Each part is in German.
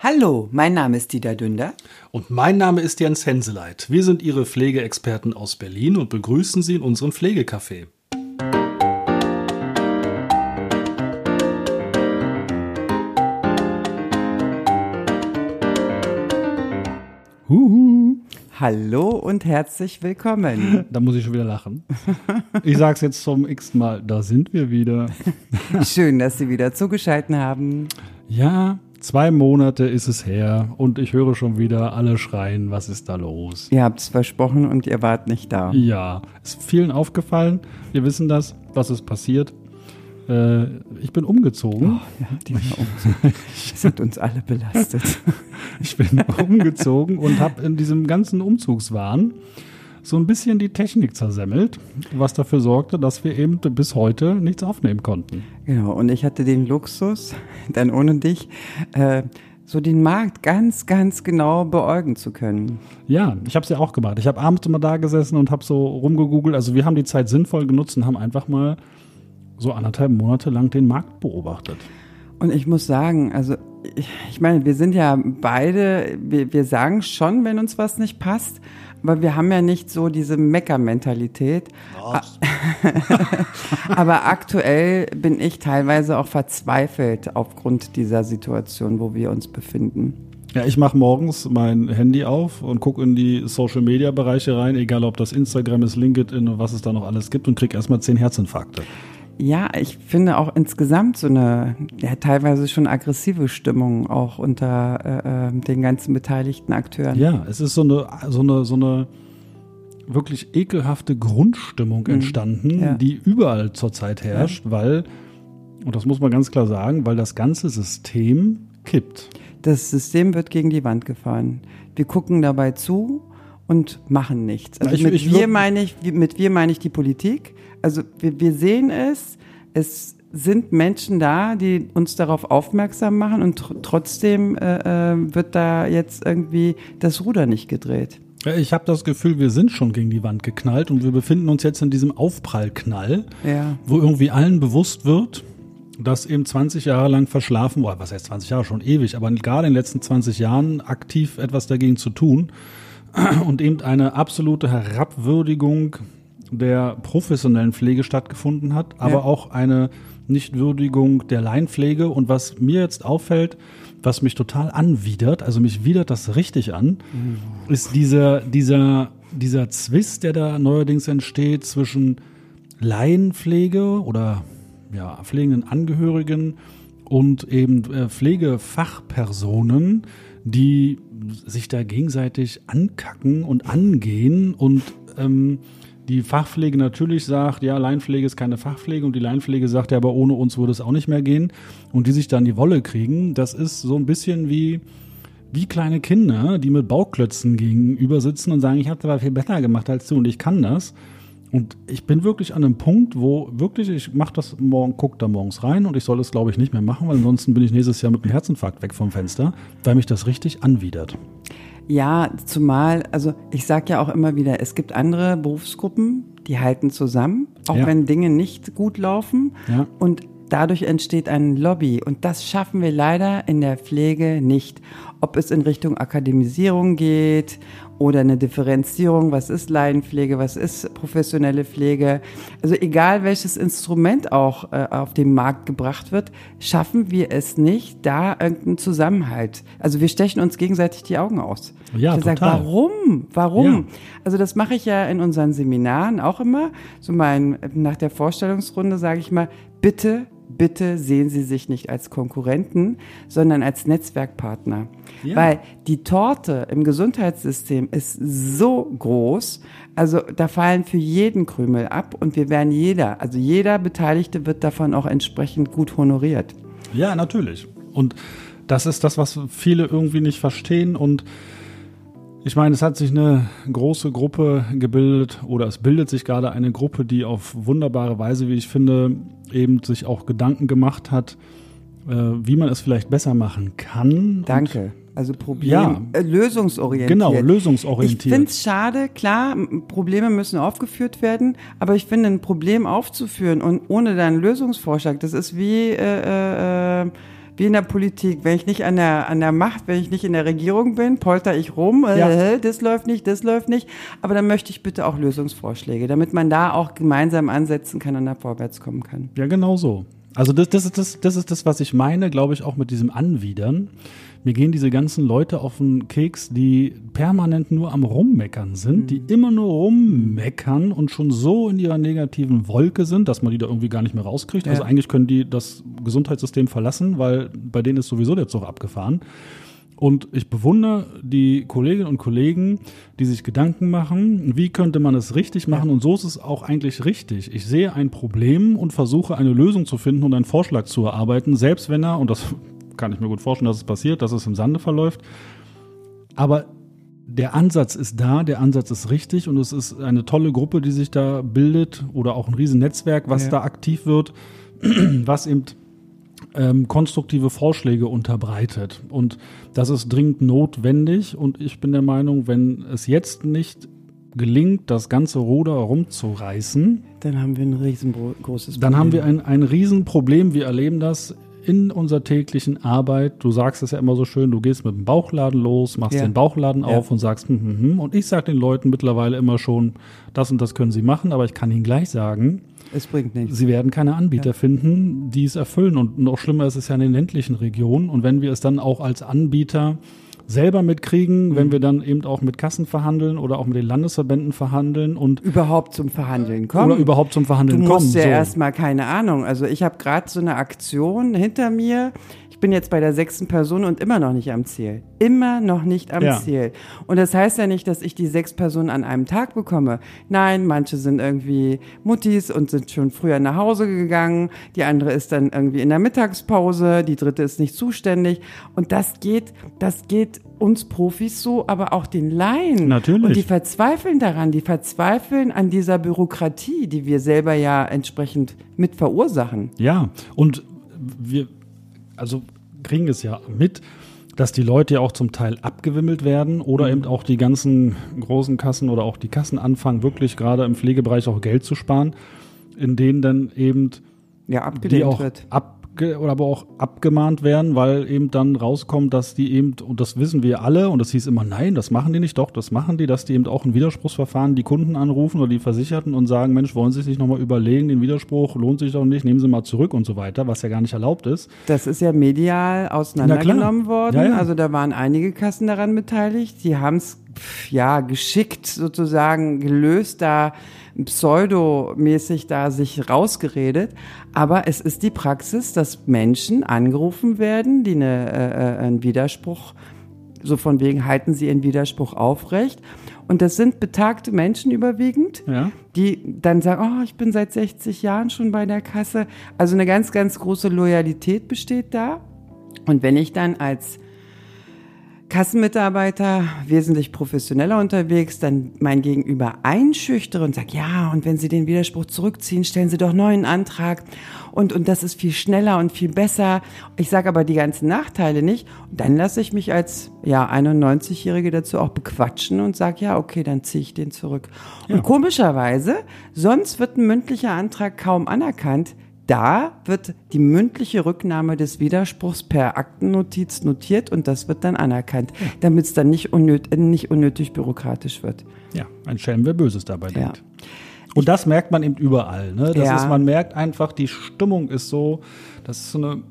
Hallo, mein Name ist Dieter Dünder. Und mein Name ist Jens Henseleit. Wir sind Ihre Pflegeexperten aus Berlin und begrüßen Sie in unserem Pflegecafé. Huhu. Hallo und herzlich willkommen. Da muss ich schon wieder lachen. Ich sage es jetzt zum x Mal, da sind wir wieder. Schön, dass Sie wieder zugeschaltet haben. Ja, zwei Monate ist es her und ich höre schon wieder alle schreien, was ist da los? Ihr habt es versprochen und ihr wart nicht da. Ja, ist vielen aufgefallen. Wir wissen das, was ist passiert. Äh, ich bin umgezogen. Oh, ja, die Umzug. sind uns alle belastet. ich bin umgezogen und habe in diesem ganzen Umzugswahn so ein bisschen die Technik zersemmelt, was dafür sorgte, dass wir eben bis heute nichts aufnehmen konnten. Genau, und ich hatte den Luxus, dann ohne dich, äh, so den Markt ganz, ganz genau beäugen zu können. Ja, ich habe es ja auch gemacht. Ich habe abends immer da gesessen und habe so rumgegoogelt. Also wir haben die Zeit sinnvoll genutzt und haben einfach mal so anderthalb Monate lang den Markt beobachtet. Und ich muss sagen, also ich, ich meine, wir sind ja beide, wir, wir sagen schon, wenn uns was nicht passt, aber wir haben ja nicht so diese Mecker-Mentalität. aber aktuell bin ich teilweise auch verzweifelt aufgrund dieser Situation, wo wir uns befinden. Ja, ich mache morgens mein Handy auf und gucke in die Social-Media-Bereiche rein, egal ob das Instagram ist, LinkedIn und was es da noch alles gibt und kriege erstmal zehn Herzinfarkte. Ja, ich finde auch insgesamt so eine ja, teilweise schon aggressive Stimmung auch unter äh, äh, den ganzen beteiligten Akteuren. Ja, es ist so eine, so eine, so eine wirklich ekelhafte Grundstimmung mhm. entstanden, ja. die überall zurzeit herrscht, ja. weil, und das muss man ganz klar sagen, weil das ganze System kippt. Das System wird gegen die Wand gefahren. Wir gucken dabei zu und machen nichts. Also ich, mit ich wir meine ich, mit wir meine ich die Politik. Also wir, wir sehen es, es sind Menschen da, die uns darauf aufmerksam machen und tr trotzdem äh, äh, wird da jetzt irgendwie das Ruder nicht gedreht. Ich habe das Gefühl, wir sind schon gegen die Wand geknallt und wir befinden uns jetzt in diesem Aufprallknall, ja. wo irgendwie allen bewusst wird, dass eben 20 Jahre lang verschlafen, oder was heißt 20 Jahre, schon ewig, aber gerade in den letzten 20 Jahren aktiv etwas dagegen zu tun und eben eine absolute Herabwürdigung der professionellen Pflege stattgefunden hat, aber ja. auch eine Nichtwürdigung der Laienpflege. Und was mir jetzt auffällt, was mich total anwidert, also mich widert das richtig an, mhm. ist dieser, dieser, dieser Zwist, der da neuerdings entsteht zwischen Laienpflege oder ja, pflegenden Angehörigen und eben äh, Pflegefachpersonen, die sich da gegenseitig ankacken und angehen und ähm, die Fachpflege natürlich sagt, ja, Leinpflege ist keine Fachpflege und die Leinpflege sagt, ja, aber ohne uns würde es auch nicht mehr gehen und die sich dann die Wolle kriegen, das ist so ein bisschen wie wie kleine Kinder, die mit Bauklötzen gegenüber sitzen und sagen, ich habe aber viel besser gemacht als du und ich kann das. Und ich bin wirklich an einem Punkt, wo wirklich, ich mache das morgen, gucke da morgens rein und ich soll das, glaube ich, nicht mehr machen, weil ansonsten bin ich nächstes Jahr mit einem Herzinfarkt weg vom Fenster, weil mich das richtig anwidert. Ja, zumal, also ich sage ja auch immer wieder, es gibt andere Berufsgruppen, die halten zusammen, auch ja. wenn Dinge nicht gut laufen. Ja. Und dadurch entsteht ein Lobby. Und das schaffen wir leider in der Pflege nicht. Ob es in Richtung Akademisierung geht oder eine Differenzierung, was ist Laienpflege, was ist professionelle Pflege. Also egal welches Instrument auch äh, auf den Markt gebracht wird, schaffen wir es nicht, da irgendeinen Zusammenhalt. Also wir stechen uns gegenseitig die Augen aus. Ja, ich total. Sag, warum? Warum? Ja. Also das mache ich ja in unseren Seminaren auch immer. So mein, nach der Vorstellungsrunde sage ich mal, bitte bitte sehen Sie sich nicht als Konkurrenten, sondern als Netzwerkpartner. Ja. Weil die Torte im Gesundheitssystem ist so groß, also da fallen für jeden Krümel ab und wir werden jeder, also jeder Beteiligte wird davon auch entsprechend gut honoriert. Ja, natürlich. Und das ist das, was viele irgendwie nicht verstehen und ich meine, es hat sich eine große Gruppe gebildet oder es bildet sich gerade eine Gruppe, die auf wunderbare Weise, wie ich finde, eben sich auch Gedanken gemacht hat, äh, wie man es vielleicht besser machen kann. Danke. Also Problem, ja, äh, lösungsorientiert. Genau, lösungsorientiert. Ich finde es schade, klar, Probleme müssen aufgeführt werden, aber ich finde, ein Problem aufzuführen und ohne deinen Lösungsvorschlag, das ist wie äh, äh, wie in der Politik. Wenn ich nicht an der, an der Macht, wenn ich nicht in der Regierung bin, polter ich rum, äh, ja. das läuft nicht, das läuft nicht. Aber dann möchte ich bitte auch Lösungsvorschläge, damit man da auch gemeinsam ansetzen kann und da vorwärts kommen kann. Ja, genau so. Also das, das, ist das, das ist das, was ich meine, glaube ich, auch mit diesem Anwidern. Mir gehen diese ganzen Leute auf den Keks, die permanent nur am Rummeckern sind, mhm. die immer nur rummeckern und schon so in ihrer negativen Wolke sind, dass man die da irgendwie gar nicht mehr rauskriegt. Also ja. Also eigentlich können die das Gesundheitssystem verlassen, weil bei denen ist sowieso der Zug abgefahren. Und ich bewundere die Kolleginnen und Kollegen, die sich Gedanken machen, wie könnte man es richtig machen. Und so ist es auch eigentlich richtig. Ich sehe ein Problem und versuche eine Lösung zu finden und einen Vorschlag zu erarbeiten, selbst wenn er, und das kann ich mir gut vorstellen, dass es passiert, dass es im Sande verläuft. Aber der Ansatz ist da, der Ansatz ist richtig und es ist eine tolle Gruppe, die sich da bildet oder auch ein Riesennetzwerk, was ja. da aktiv wird, was eben ähm, konstruktive Vorschläge unterbreitet. Und das ist dringend notwendig. Und ich bin der Meinung, wenn es jetzt nicht gelingt, das ganze Ruder rumzureißen, dann haben wir ein riesengroßes Problem. Dann haben wir ein, ein Riesenproblem. Wir erleben das in unserer täglichen Arbeit. Du sagst es ja immer so schön, du gehst mit dem Bauchladen los, machst ja. den Bauchladen ja. auf und sagst, hm, hm, hm. und ich sage den Leuten mittlerweile immer schon, das und das können sie machen, aber ich kann ihnen gleich sagen, es bringt nichts. Sie werden keine Anbieter ja. finden, die es erfüllen. Und noch schlimmer ist es ja in den ländlichen Regionen. Und wenn wir es dann auch als Anbieter selber mitkriegen, mhm. wenn wir dann eben auch mit Kassen verhandeln oder auch mit den Landesverbänden verhandeln und überhaupt zum Verhandeln kommen. Oder überhaupt zum Verhandeln kommen. Du musst kommen, ja so. erstmal keine Ahnung. Also ich habe gerade so eine Aktion hinter mir. Ich bin jetzt bei der sechsten Person und immer noch nicht am Ziel. Immer noch nicht am ja. Ziel. Und das heißt ja nicht, dass ich die sechs Personen an einem Tag bekomme. Nein, manche sind irgendwie Muttis und sind schon früher nach Hause gegangen. Die andere ist dann irgendwie in der Mittagspause. Die dritte ist nicht zuständig. Und das geht, das geht uns Profis so, aber auch den Laien. Natürlich. Und die verzweifeln daran, die verzweifeln an dieser Bürokratie, die wir selber ja entsprechend mit verursachen. Ja, und wir, also kriegen es ja mit, dass die Leute ja auch zum Teil abgewimmelt werden oder mhm. eben auch die ganzen großen Kassen oder auch die Kassen anfangen, wirklich gerade im Pflegebereich auch Geld zu sparen, in denen dann eben ja, die auch wird. ab oder aber auch abgemahnt werden, weil eben dann rauskommt, dass die eben, und das wissen wir alle, und das hieß immer, nein, das machen die nicht, doch, das machen die, dass die eben auch ein Widerspruchsverfahren die Kunden anrufen oder die Versicherten und sagen, Mensch, wollen Sie sich nochmal überlegen, den Widerspruch lohnt sich doch nicht, nehmen Sie mal zurück und so weiter, was ja gar nicht erlaubt ist. Das ist ja medial auseinandergenommen worden. Ja, ja. Also da waren einige Kassen daran beteiligt, die haben es ja geschickt sozusagen gelöst, da pseudomäßig da sich rausgeredet. Aber es ist die Praxis, dass Menschen angerufen werden, die eine, äh, äh, einen Widerspruch, so von wegen halten sie ihren Widerspruch aufrecht. Und das sind betagte Menschen überwiegend, ja. die dann sagen, oh, ich bin seit 60 Jahren schon bei der Kasse. Also eine ganz, ganz große Loyalität besteht da. Und wenn ich dann als Kassenmitarbeiter wesentlich professioneller unterwegs, dann mein Gegenüber einschüchtere und sage, ja, und wenn Sie den Widerspruch zurückziehen, stellen Sie doch neuen Antrag und, und das ist viel schneller und viel besser. Ich sage aber die ganzen Nachteile nicht. Und dann lasse ich mich als ja, 91-Jährige dazu auch bequatschen und sage, ja, okay, dann ziehe ich den zurück. Ja. Und komischerweise, sonst wird ein mündlicher Antrag kaum anerkannt da wird die mündliche Rücknahme des Widerspruchs per Aktennotiz notiert und das wird dann anerkannt, ja. damit es dann nicht, unnöt nicht unnötig bürokratisch wird. Ja, ein Schelm, wer Böses dabei ja. denkt. Und das merkt man eben überall. Ne? Das ja. ist, man merkt einfach, die Stimmung ist so, das ist so eine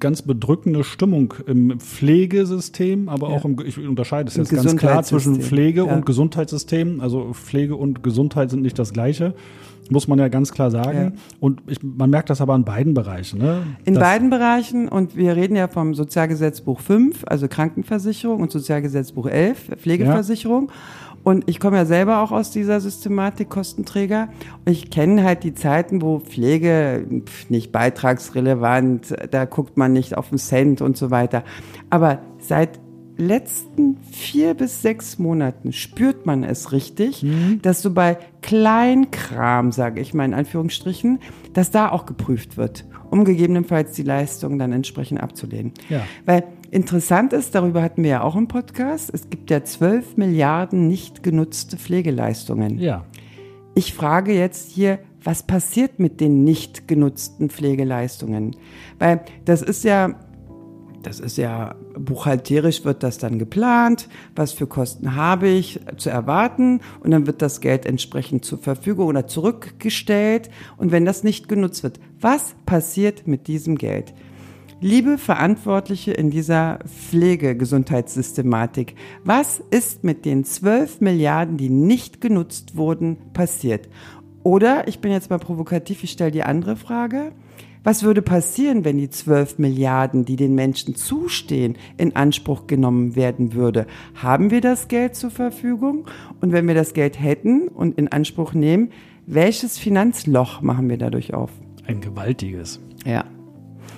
ganz bedrückende Stimmung im Pflegesystem, aber ja. auch im, ich unterscheide es jetzt ganz klar zwischen Pflege ja. und Gesundheitssystem. Also Pflege und Gesundheit sind nicht das Gleiche muss man ja ganz klar sagen. Ja. Und ich, man merkt das aber in beiden Bereichen. Ne? In beiden Bereichen und wir reden ja vom Sozialgesetzbuch 5, also Krankenversicherung und Sozialgesetzbuch 11, Pflegeversicherung. Ja. Und ich komme ja selber auch aus dieser Systematik Kostenträger. Und ich kenne halt die Zeiten, wo Pflege nicht beitragsrelevant, da guckt man nicht auf den Cent und so weiter. Aber seit letzten vier bis sechs Monaten spürt man es richtig, mhm. dass so bei Kleinkram, sage ich mal in Anführungsstrichen, dass da auch geprüft wird, um gegebenenfalls die Leistung dann entsprechend abzulehnen. Ja. Weil interessant ist, darüber hatten wir ja auch im Podcast, es gibt ja zwölf Milliarden nicht genutzte Pflegeleistungen. Ja. Ich frage jetzt hier, was passiert mit den nicht genutzten Pflegeleistungen? Weil das ist ja das ist ja buchhalterisch wird das dann geplant, was für Kosten habe ich zu erwarten und dann wird das Geld entsprechend zur Verfügung oder zurückgestellt und wenn das nicht genutzt wird, was passiert mit diesem Geld? Liebe Verantwortliche in dieser Pflegegesundheitssystematik, was ist mit den 12 Milliarden, die nicht genutzt wurden, passiert? Oder, ich bin jetzt mal provokativ, ich stelle die andere Frage. Was würde passieren, wenn die 12 Milliarden, die den Menschen zustehen, in Anspruch genommen werden würde? Haben wir das Geld zur Verfügung? Und wenn wir das Geld hätten und in Anspruch nehmen, welches Finanzloch machen wir dadurch auf? Ein gewaltiges. Ja.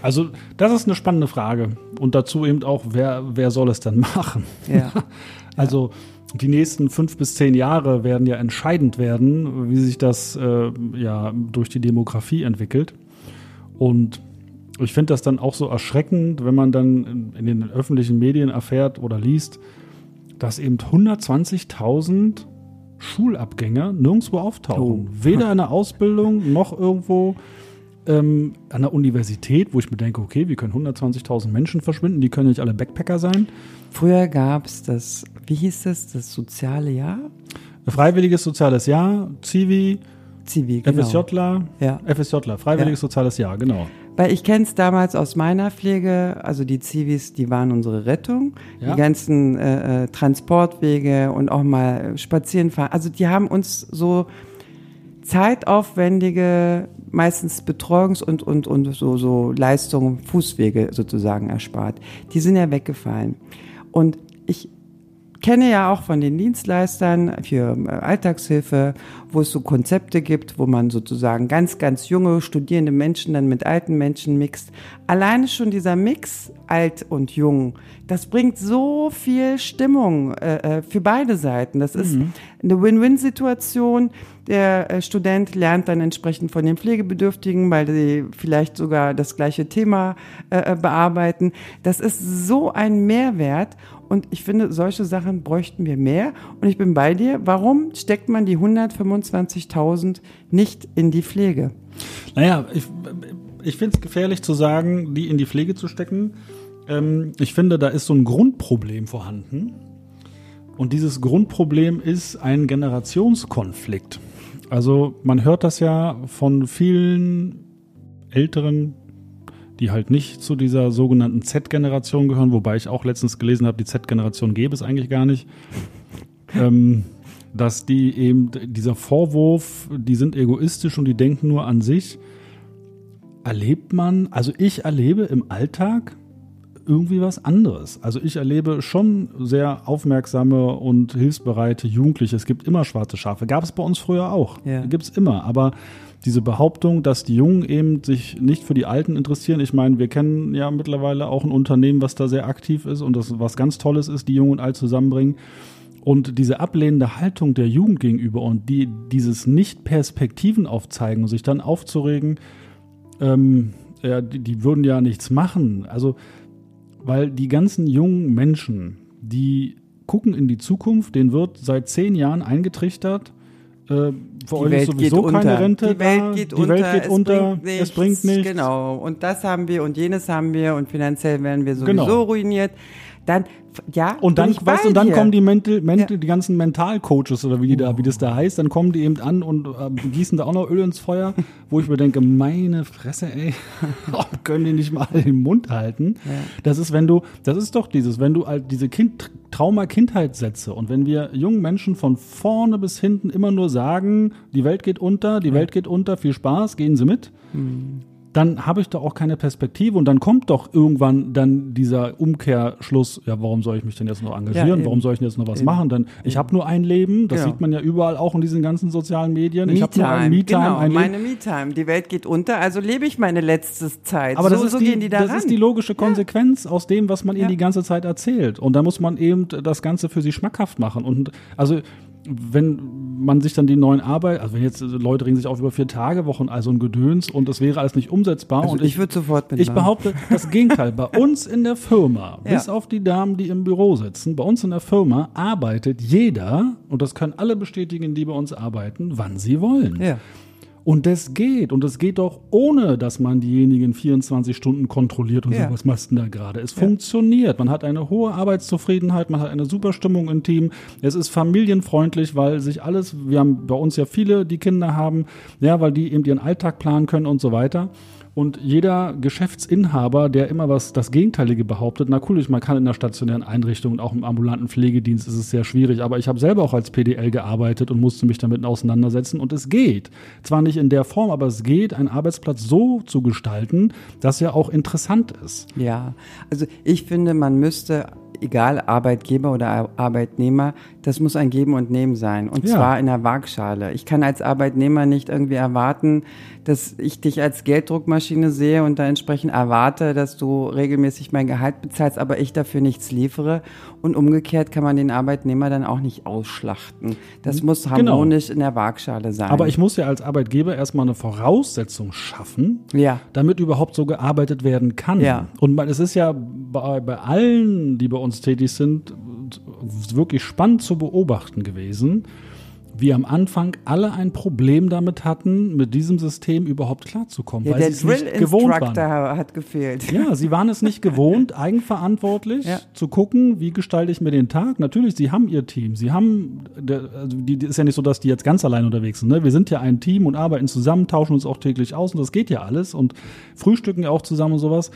Also, das ist eine spannende Frage. Und dazu eben auch, wer, wer soll es dann machen? Ja. also, die nächsten fünf bis zehn Jahre werden ja entscheidend werden, wie sich das äh, ja durch die Demografie entwickelt. Und ich finde das dann auch so erschreckend, wenn man dann in, in den öffentlichen Medien erfährt oder liest, dass eben 120.000 Schulabgänger nirgendwo auftauchen. Oh. Weder in der Ausbildung noch irgendwo ähm, an der Universität, wo ich mir denke, okay, wir können 120.000 Menschen verschwinden, die können nicht alle Backpacker sein. Früher gab es das, wie hieß das, das soziale Jahr? Ein freiwilliges soziales Jahr, Zivi, Zivi, genau. FSJler, ja. FSJler, freiwilliges ja. soziales Jahr, genau. Weil ich kenne es damals aus meiner Pflege, also die Zivis, die waren unsere Rettung. Ja. Die ganzen äh, äh Transportwege und auch mal spazieren fahren. Also die haben uns so zeitaufwendige, meistens Betreuungs- und, und, und so, so Leistungen, Fußwege sozusagen erspart. Die sind ja weggefallen. Und ich kenne ja auch von den Dienstleistern für äh, Alltagshilfe, wo es so Konzepte gibt, wo man sozusagen ganz, ganz junge, studierende Menschen dann mit alten Menschen mixt. Alleine schon dieser Mix, alt und jung, das bringt so viel Stimmung äh, äh für beide Seiten. Das ist mhm. eine Win-Win-Situation. Der äh, Student lernt dann entsprechend von den Pflegebedürftigen, weil sie vielleicht sogar das gleiche Thema äh, bearbeiten. Das ist so ein Mehrwert. Und ich finde, solche Sachen bräuchten wir mehr. Und ich bin bei dir. Warum steckt man die 125.000 nicht in die Pflege? Naja, ich, ich finde es gefährlich zu sagen, die in die Pflege zu stecken. Ähm, ich finde, da ist so ein Grundproblem vorhanden. Und dieses Grundproblem ist ein Generationskonflikt. Also man hört das ja von vielen älteren die halt nicht zu dieser sogenannten Z-Generation gehören, wobei ich auch letztens gelesen habe, die Z-Generation gäbe es eigentlich gar nicht. ähm, dass die eben, dieser Vorwurf, die sind egoistisch und die denken nur an sich, erlebt man, also ich erlebe im Alltag irgendwie was anderes. Also ich erlebe schon sehr aufmerksame und hilfsbereite Jugendliche. Es gibt immer schwarze Schafe. Gab es bei uns früher auch. Ja. Gibt es immer. Aber diese Behauptung, dass die Jungen eben sich nicht für die Alten interessieren. Ich meine, wir kennen ja mittlerweile auch ein Unternehmen, was da sehr aktiv ist und das was ganz Tolles ist, die Jungen und Alt zusammenbringen. Und diese ablehnende Haltung der Jugend gegenüber und die, dieses Nicht-Perspektiven aufzeigen und sich dann aufzuregen, ähm, ja, die, die würden ja nichts machen. Also, weil die ganzen jungen Menschen, die gucken in die Zukunft, denen wird seit zehn Jahren eingetrichtert, äh, für euch ist sowieso keine Rente. Die Welt geht die unter. Welt geht es unter. Bringt nichts, es bringt nichts. Genau. Und das haben wir und jenes haben wir und finanziell werden wir sowieso genau. ruiniert. Dann ja, und dann, weißt, und dann kommen die, Mental, Mental, ja. die ganzen Mentalcoaches oder wie, die da, wie das da heißt, dann kommen die eben an und äh, gießen da auch noch Öl ins Feuer, wo ich mir denke, meine Fresse, ey, können die nicht mal den Mund halten? Ja. Das ist, wenn du, das ist doch dieses, wenn du halt diese kind, Trauma-Kindheitssätze und wenn wir jungen Menschen von vorne bis hinten immer nur sagen, die Welt geht unter, die ja. Welt geht unter, viel Spaß, gehen Sie mit. Mhm dann habe ich doch auch keine Perspektive und dann kommt doch irgendwann dann dieser Umkehrschluss, ja, warum soll ich mich denn jetzt noch engagieren? Ja, warum soll ich denn jetzt noch was eben. machen? Denn ich habe nur ein Leben, das genau. sieht man ja überall auch in diesen ganzen sozialen Medien. Ich habe nur ein Me-Time. Genau, ein meine Me-Time. Die Welt geht unter, also lebe ich meine letzte Zeit. Aber so, das, ist so die, die da das ist die logische Konsequenz ja. aus dem, was man ihnen die ganze Zeit erzählt. Und da muss man eben das Ganze für sie schmackhaft machen. Und also wenn man sich dann die neuen Arbeit, also wenn jetzt Leute regen sich auf über vier Tage Wochen, also ein Gedöns und das wäre alles nicht umsetzbar. Also und ich, ich würde sofort mitmachen. Ich behaupte das Gegenteil. Bei uns in der Firma, ja. bis auf die Damen, die im Büro sitzen, bei uns in der Firma arbeitet jeder, und das können alle bestätigen, die bei uns arbeiten, wann sie wollen. Ja. Und das geht. Und das geht doch ohne, dass man diejenigen 24 Stunden kontrolliert und ja. sagt, was machst du denn da gerade? Es ja. funktioniert. Man hat eine hohe Arbeitszufriedenheit, man hat eine super Stimmung im Team. Es ist familienfreundlich, weil sich alles, wir haben bei uns ja viele, die Kinder haben, ja, weil die eben ihren Alltag planen können und so weiter. Und jeder Geschäftsinhaber, der immer was das Gegenteilige behauptet, na cool, man kann in der stationären Einrichtung und auch im ambulanten Pflegedienst ist es sehr schwierig, aber ich habe selber auch als PDL gearbeitet und musste mich damit auseinandersetzen und es geht. Zwar nicht in der Form, aber es geht, einen Arbeitsplatz so zu gestalten, dass er auch interessant ist. Ja, also ich finde, man müsste egal Arbeitgeber oder Arbeitnehmer, das muss ein Geben und Nehmen sein. Und ja. zwar in der Waagschale. Ich kann als Arbeitnehmer nicht irgendwie erwarten, dass ich dich als Gelddruckmaschine sehe und da entsprechend erwarte, dass du regelmäßig mein Gehalt bezahlst, aber ich dafür nichts liefere. Und umgekehrt kann man den Arbeitnehmer dann auch nicht ausschlachten. Das muss genau. harmonisch genau. in der Waagschale sein. Aber ich muss ja als Arbeitgeber erstmal eine Voraussetzung schaffen, ja. damit überhaupt so gearbeitet werden kann. Ja. Und es ist ja bei, bei allen, die bei uns tätig sind, wirklich spannend zu beobachten gewesen, wie am Anfang alle ein Problem damit hatten, mit diesem System überhaupt klarzukommen, ja, weil sie es nicht gewohnt waren. hat gefehlt. Ja, sie waren es nicht gewohnt, eigenverantwortlich ja. zu gucken, wie gestalte ich mir den Tag. Natürlich, sie haben ihr Team, sie haben, also die, die ist ja nicht so, dass die jetzt ganz allein unterwegs sind. Ne? Wir sind ja ein Team und arbeiten zusammen, tauschen uns auch täglich aus und das geht ja alles und frühstücken ja auch zusammen und sowas.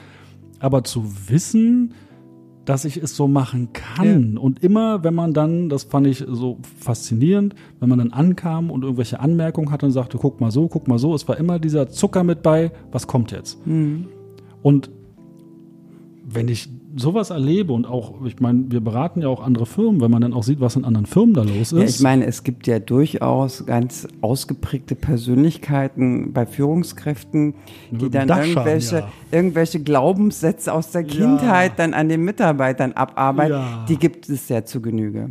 Aber zu wissen, dass ich es so machen kann. Ja. Und immer, wenn man dann, das fand ich so faszinierend, wenn man dann ankam und irgendwelche Anmerkungen hatte und sagte, guck mal so, guck mal so, es war immer dieser Zucker mit bei, was kommt jetzt? Mhm. Und wenn ich sowas erlebe und auch, ich meine, wir beraten ja auch andere Firmen, wenn man dann auch sieht, was in anderen Firmen da los ist. Ja, ich meine, es gibt ja durchaus ganz ausgeprägte Persönlichkeiten bei Führungskräften, die dann irgendwelche, ja. irgendwelche Glaubenssätze aus der Kindheit ja. dann an den Mitarbeitern abarbeiten. Die gibt es ja zu Genüge.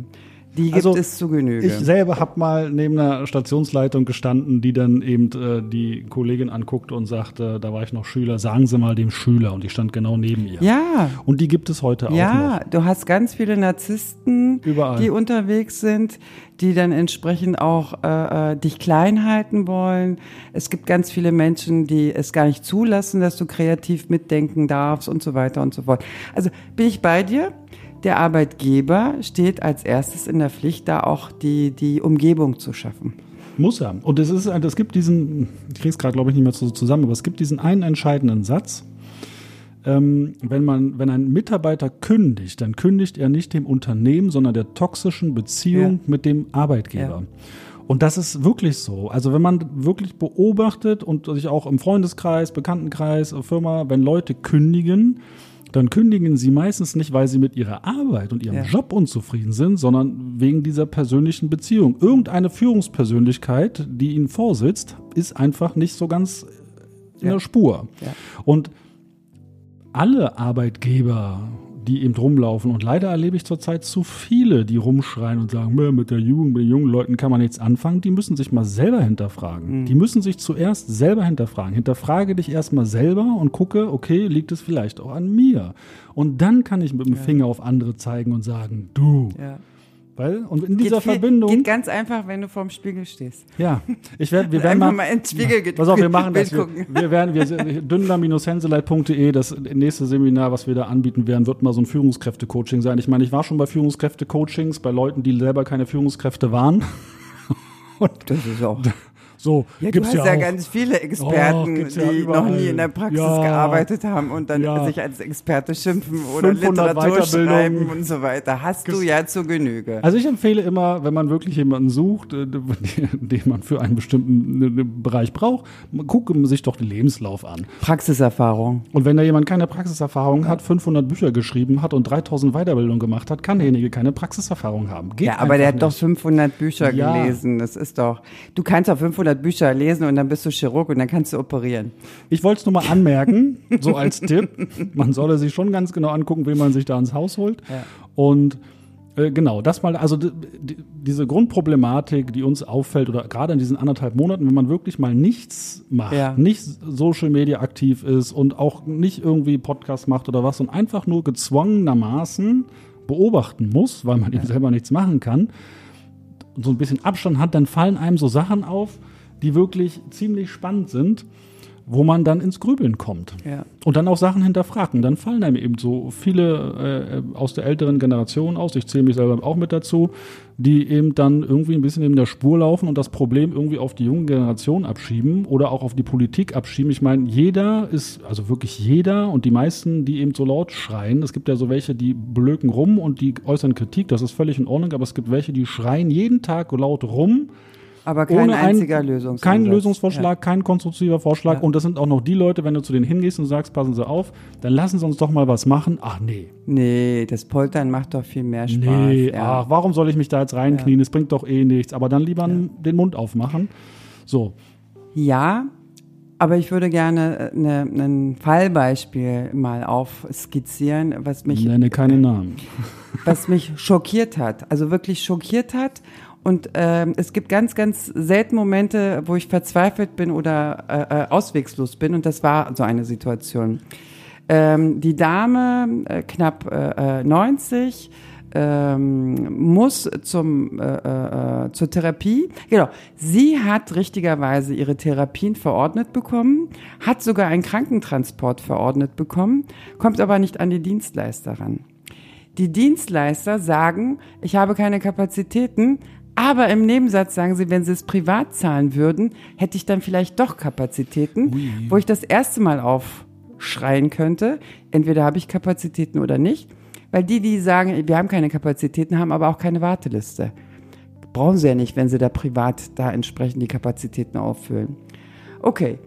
Die gibt also, es zu Genüge. Ich selber habe mal neben einer Stationsleitung gestanden, die dann eben äh, die Kollegin anguckte und sagte, da war ich noch Schüler, sagen Sie mal dem Schüler. Und ich stand genau neben ihr. Ja. Und die gibt es heute ja, auch. Ja, du hast ganz viele Narzissten, Überall. die unterwegs sind, die dann entsprechend auch äh, äh, dich klein halten wollen. Es gibt ganz viele Menschen, die es gar nicht zulassen, dass du kreativ mitdenken darfst und so weiter und so fort. Also bin ich bei dir? Der Arbeitgeber steht als erstes in der Pflicht, da auch die, die Umgebung zu schaffen. Muss er. Und es ist, es gibt diesen, ich kriege es gerade, glaube ich, nicht mehr so zusammen, aber es gibt diesen einen entscheidenden Satz. Ähm, wenn man, wenn ein Mitarbeiter kündigt, dann kündigt er nicht dem Unternehmen, sondern der toxischen Beziehung ja. mit dem Arbeitgeber. Ja. Und das ist wirklich so. Also wenn man wirklich beobachtet und sich auch im Freundeskreis, Bekanntenkreis, Firma, wenn Leute kündigen, dann kündigen sie meistens nicht, weil sie mit ihrer Arbeit und ihrem ja. Job unzufrieden sind, sondern wegen dieser persönlichen Beziehung. Irgendeine Führungspersönlichkeit, die ihnen vorsitzt, ist einfach nicht so ganz in ja. der Spur. Ja. Und alle Arbeitgeber die eben rumlaufen. Und leider erlebe ich zurzeit zu viele, die rumschreien und sagen, mit der Jugend, mit den jungen Leuten kann man nichts anfangen. Die müssen sich mal selber hinterfragen. Mhm. Die müssen sich zuerst selber hinterfragen. Hinterfrage dich erstmal selber und gucke, okay, liegt es vielleicht auch an mir? Und dann kann ich mit dem ja. Finger auf andere zeigen und sagen, du. Ja weil, und in dieser viel, Verbindung. Geht ganz einfach, wenn du vorm Spiegel stehst. Ja, ich werde, wir werden mal, mal ins Spiegel Pass auf, wir machen das. Wir, wir werden, wir, dünner-henseleit.de, das nächste Seminar, was wir da anbieten werden, wird mal so ein Führungskräfte-Coaching sein. Ich meine, ich war schon bei Führungskräfte-Coachings, bei Leuten, die selber keine Führungskräfte waren. Und das ist auch. So, ja, gibt's du hast ja, ja ganz viele Experten, oh, die ja noch nie in der Praxis gearbeitet haben und dann sich als Experte schimpfen oder Literatur schreiben und so weiter. Hast du ja zu Genüge. Also ich empfehle immer, wenn man wirklich jemanden sucht, äh, den man für einen bestimmten ne, ne, Bereich braucht, gucke sich doch den Lebenslauf an. Praxiserfahrung. Und wenn da jemand keine Praxiserfahrung hat, 500 Bücher geschrieben hat und 3000 Weiterbildungen gemacht hat, kann derjenige keine Praxiserfahrung haben. Geht ja, aber der hat nicht. doch 500 Bücher gelesen. Das ist doch, du kannst doch 500 500 Bücher lesen und dann bist du Chirurg und dann kannst du operieren. Ich wollte es nur mal anmerken, so als Tipp. Man solle sich schon ganz genau angucken, wen man sich da ins Haus holt. Ja. Und äh, genau, das mal, also diese Grundproblematik, die uns auffällt, oder gerade in diesen anderthalb Monaten, wenn man wirklich mal nichts macht, ja. nicht Social Media aktiv ist und auch nicht irgendwie Podcast macht oder was und einfach nur gezwungenermaßen beobachten muss, weil man eben selber nichts machen kann, und so ein bisschen Abstand hat, dann fallen einem so Sachen auf, die wirklich ziemlich spannend sind wo man dann ins Grübeln kommt. Ja. Und dann auch Sachen hinterfragt. Und dann fallen einem eben so viele äh, aus der älteren Generation aus, ich zähle mich selber auch mit dazu, die eben dann irgendwie ein bisschen in der Spur laufen und das Problem irgendwie auf die junge Generation abschieben oder auch auf die Politik abschieben. Ich meine, jeder ist, also wirklich jeder und die meisten, die eben so laut schreien, es gibt ja so welche, die blöken rum und die äußern Kritik, das ist völlig in Ordnung, aber es gibt welche, die schreien jeden Tag laut rum aber kein einziger ein, Lösungsvorschlag. Kein Lösungsvorschlag, ja. kein konstruktiver Vorschlag. Ja. Und das sind auch noch die Leute, wenn du zu denen hingehst und sagst, passen Sie auf, dann lassen Sie uns doch mal was machen. Ach nee. Nee, das Poltern macht doch viel mehr Spaß. Nee, ja. ach, warum soll ich mich da jetzt reinknien? Es bringt doch eh nichts. Aber dann lieber den Mund aufmachen. So. Ja, aber ich würde gerne äh, ein Fallbeispiel mal aufskizzieren, was mich. Nenne keine Namen. Was mich schockiert hat. Also wirklich schockiert hat und ähm, es gibt ganz, ganz selten Momente, wo ich verzweifelt bin oder äh, äh auswegslos bin. Und das war so eine Situation. Ähm, die Dame, äh, knapp äh, 90, äh, ähm, muss zum, äh, äh, zur Therapie. Genau. Sie hat richtigerweise ihre Therapien verordnet bekommen, hat sogar einen Krankentransport verordnet bekommen, kommt aber nicht an die Dienstleister ran. Die Dienstleister sagen, ich habe keine Kapazitäten, aber im Nebensatz sagen sie, wenn sie es privat zahlen würden, hätte ich dann vielleicht doch Kapazitäten, Ui. wo ich das erste Mal aufschreien könnte. Entweder habe ich Kapazitäten oder nicht. Weil die, die sagen, wir haben keine Kapazitäten, haben aber auch keine Warteliste. Brauchen sie ja nicht, wenn sie da privat da entsprechend die Kapazitäten auffüllen. Okay,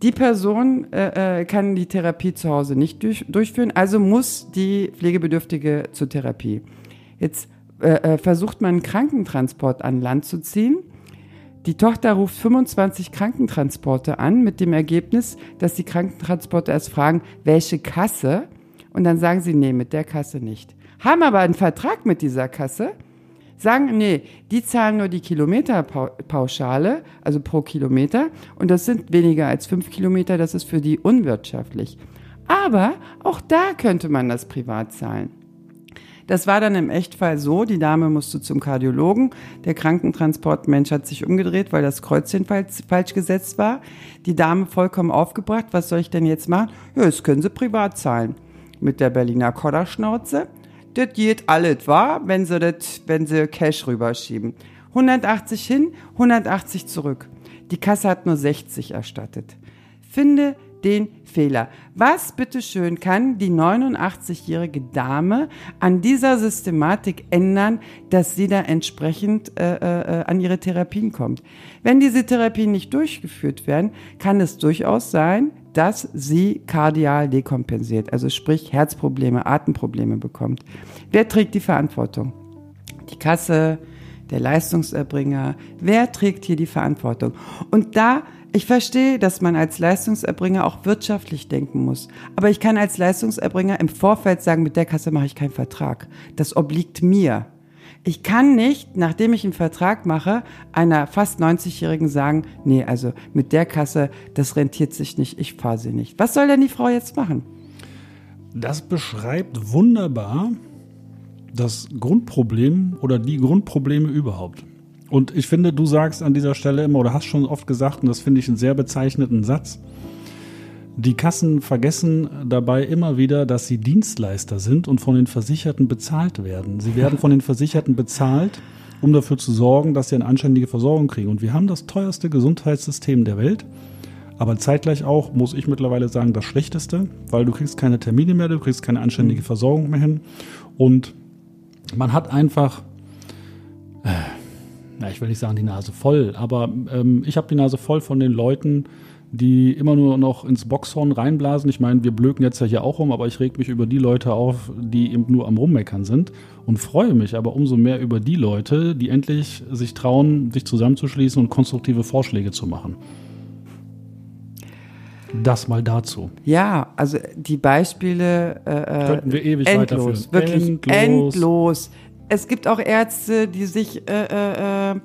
die Person äh, äh kann die Therapie zu Hause nicht durch, durchführen, also muss die Pflegebedürftige zur Therapie. Jetzt äh, äh, versucht man einen Krankentransport an Land zu ziehen. Die Tochter ruft 25 Krankentransporte an mit dem Ergebnis, dass die Krankentransporte erst fragen, welche Kasse? Und dann sagen sie, nee, mit der Kasse nicht. Haben aber einen Vertrag mit dieser Kasse, sagen, nee, die zahlen nur die Kilometerpauschale, also pro Kilometer, und das sind weniger als fünf Kilometer, das ist für die unwirtschaftlich. Aber auch da könnte man das privat zahlen. Das war dann im Echtfall so, die Dame musste zum Kardiologen, der Krankentransportmensch hat sich umgedreht, weil das Kreuzchen falsch, gesetzt war. Die Dame vollkommen aufgebracht, was soll ich denn jetzt machen? Ja, das können Sie privat zahlen. Mit der Berliner Kodderschnauze. Das geht alles, wahr, wenn Sie das, wenn Sie Cash rüberschieben. 180 hin, 180 zurück. Die Kasse hat nur 60 erstattet. Finde den Fehler. Was bitteschön kann die 89-jährige Dame an dieser Systematik ändern, dass sie da entsprechend äh, äh, an ihre Therapien kommt? Wenn diese Therapien nicht durchgeführt werden, kann es durchaus sein, dass sie kardial dekompensiert, also sprich Herzprobleme, Atemprobleme bekommt. Wer trägt die Verantwortung? Die Kasse, der Leistungserbringer. Wer trägt hier die Verantwortung? Und da ich verstehe, dass man als Leistungserbringer auch wirtschaftlich denken muss. Aber ich kann als Leistungserbringer im Vorfeld sagen, mit der Kasse mache ich keinen Vertrag. Das obliegt mir. Ich kann nicht, nachdem ich einen Vertrag mache, einer fast 90-Jährigen sagen, nee, also mit der Kasse, das rentiert sich nicht, ich fahre sie nicht. Was soll denn die Frau jetzt machen? Das beschreibt wunderbar das Grundproblem oder die Grundprobleme überhaupt. Und ich finde, du sagst an dieser Stelle immer oder hast schon oft gesagt, und das finde ich einen sehr bezeichneten Satz, die Kassen vergessen dabei immer wieder, dass sie Dienstleister sind und von den Versicherten bezahlt werden. Sie werden von den Versicherten bezahlt, um dafür zu sorgen, dass sie eine anständige Versorgung kriegen. Und wir haben das teuerste Gesundheitssystem der Welt, aber zeitgleich auch, muss ich mittlerweile sagen, das schlechteste, weil du kriegst keine Termine mehr, du kriegst keine anständige Versorgung mehr hin. Und man hat einfach, äh, na, ich will nicht sagen die Nase voll, aber ähm, ich habe die Nase voll von den Leuten, die immer nur noch ins Boxhorn reinblasen. Ich meine, wir blöken jetzt ja hier auch rum, aber ich reg mich über die Leute auf, die eben nur am Rummeckern sind und freue mich aber umso mehr über die Leute, die endlich sich trauen, sich zusammenzuschließen und konstruktive Vorschläge zu machen. Das mal dazu. Ja, also die Beispiele äh, könnten wir ewig endlos, weiterführen. Wirklich endlos. endlos es gibt auch Ärzte, die sich äh, äh, äh,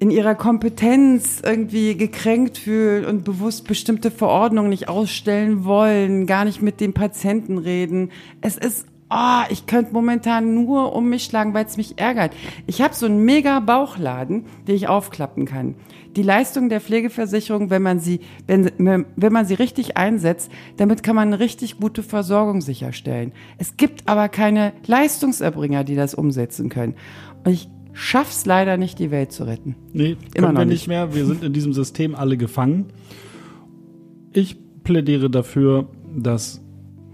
in ihrer Kompetenz irgendwie gekränkt fühlen und bewusst bestimmte Verordnungen nicht ausstellen wollen, gar nicht mit dem Patienten reden. Es ist oh, ich könnte momentan nur um mich schlagen, weil es mich ärgert. Ich habe so einen mega Bauchladen, den ich aufklappen kann. Die Leistung der Pflegeversicherung, wenn man sie, wenn, wenn man sie richtig einsetzt, damit kann man eine richtig gute Versorgung sicherstellen. Es gibt aber keine Leistungserbringer, die das umsetzen können. Und ich schaff's leider nicht, die Welt zu retten. Nee, immer noch wir nicht mehr. Wir sind in diesem System alle gefangen. Ich plädiere dafür, dass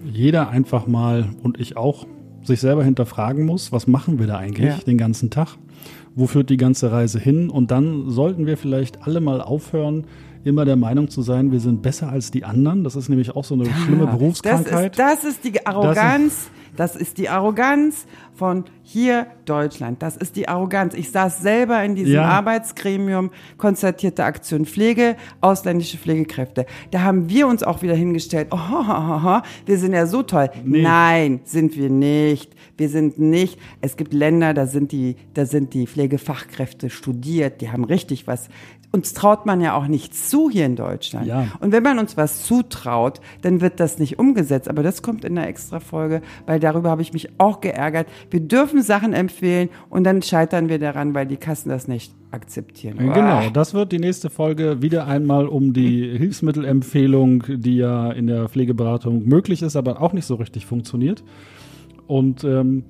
jeder einfach mal und ich auch sich selber hinterfragen muss, was machen wir da eigentlich ja. den ganzen Tag? Wo führt die ganze Reise hin? Und dann sollten wir vielleicht alle mal aufhören, immer der Meinung zu sein, wir sind besser als die anderen. Das ist nämlich auch so eine schlimme Berufskrankheit. Das ist, das ist die Arroganz. Das ist die Arroganz von hier Deutschland. Das ist die Arroganz. Ich saß selber in diesem ja. Arbeitsgremium konstatierte Aktion Pflege, ausländische Pflegekräfte. Da haben wir uns auch wieder hingestellt. Oh, ho, ho, ho, wir sind ja so toll. Nee. Nein, sind wir nicht. Wir sind nicht. Es gibt Länder, da sind die, da sind die Pflegefachkräfte studiert. Die haben richtig was uns traut man ja auch nichts zu hier in Deutschland. Ja. Und wenn man uns was zutraut, dann wird das nicht umgesetzt. Aber das kommt in der Extra-Folge, weil darüber habe ich mich auch geärgert. Wir dürfen Sachen empfehlen und dann scheitern wir daran, weil die Kassen das nicht akzeptieren. Genau, das wird die nächste Folge wieder einmal um die Hilfsmittelempfehlung, die ja in der Pflegeberatung möglich ist, aber auch nicht so richtig funktioniert. Und ähm,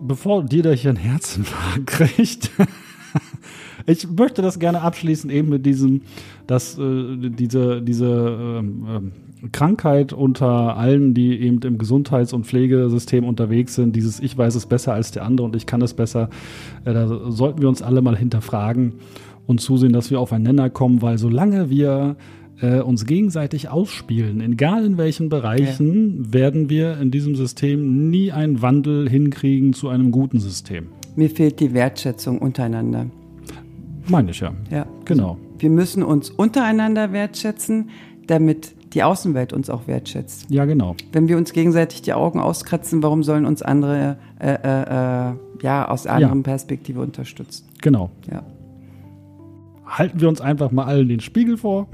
bevor dir da hier ein Herzinfarkt kriegt, ich möchte das gerne abschließen eben mit diesem, dass äh, diese, diese äh, Krankheit unter allen, die eben im Gesundheits- und Pflegesystem unterwegs sind, dieses Ich weiß es besser als der andere und ich kann es besser, äh, da sollten wir uns alle mal hinterfragen und zusehen, dass wir aufeinander kommen, weil solange wir äh, uns gegenseitig ausspielen, egal in welchen Bereichen, ja. werden wir in diesem System nie einen Wandel hinkriegen zu einem guten System. Mir fehlt die Wertschätzung untereinander. Meine ich ja. Ja. Genau. Wir müssen uns untereinander wertschätzen, damit die Außenwelt uns auch wertschätzt. Ja, genau. Wenn wir uns gegenseitig die Augen auskratzen, warum sollen uns andere äh, äh, äh ja aus anderen ja. Perspektive unterstützen? Genau. Ja. Halten wir uns einfach mal allen den Spiegel vor.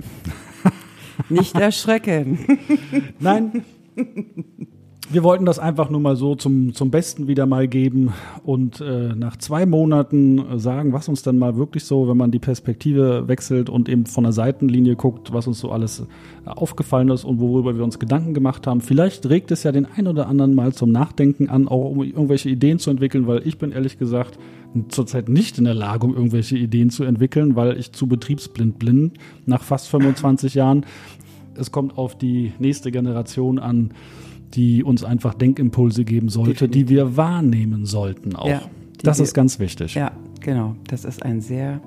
Nicht erschrecken. Nein. Wir wollten das einfach nur mal so zum, zum Besten wieder mal geben und äh, nach zwei Monaten äh, sagen, was uns dann mal wirklich so, wenn man die Perspektive wechselt und eben von der Seitenlinie guckt, was uns so alles äh, aufgefallen ist und worüber wir uns Gedanken gemacht haben. Vielleicht regt es ja den ein oder anderen mal zum Nachdenken an, auch um irgendwelche Ideen zu entwickeln, weil ich bin ehrlich gesagt zurzeit nicht in der Lage, um irgendwelche Ideen zu entwickeln, weil ich zu betriebsblind bin nach fast 25 Jahren. Es kommt auf die nächste Generation an die uns einfach Denkimpulse geben sollte, Definitiv. die wir wahrnehmen sollten auch. Ja, das wir, ist ganz wichtig. Ja, genau. Das ist ein sehr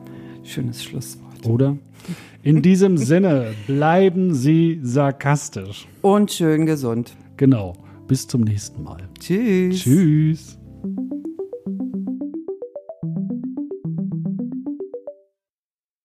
schönes Schlusswort. Oder? In diesem Sinne, bleiben Sie sarkastisch. Und schön gesund. Genau. Bis zum nächsten Mal. Tschüss. Tschüss.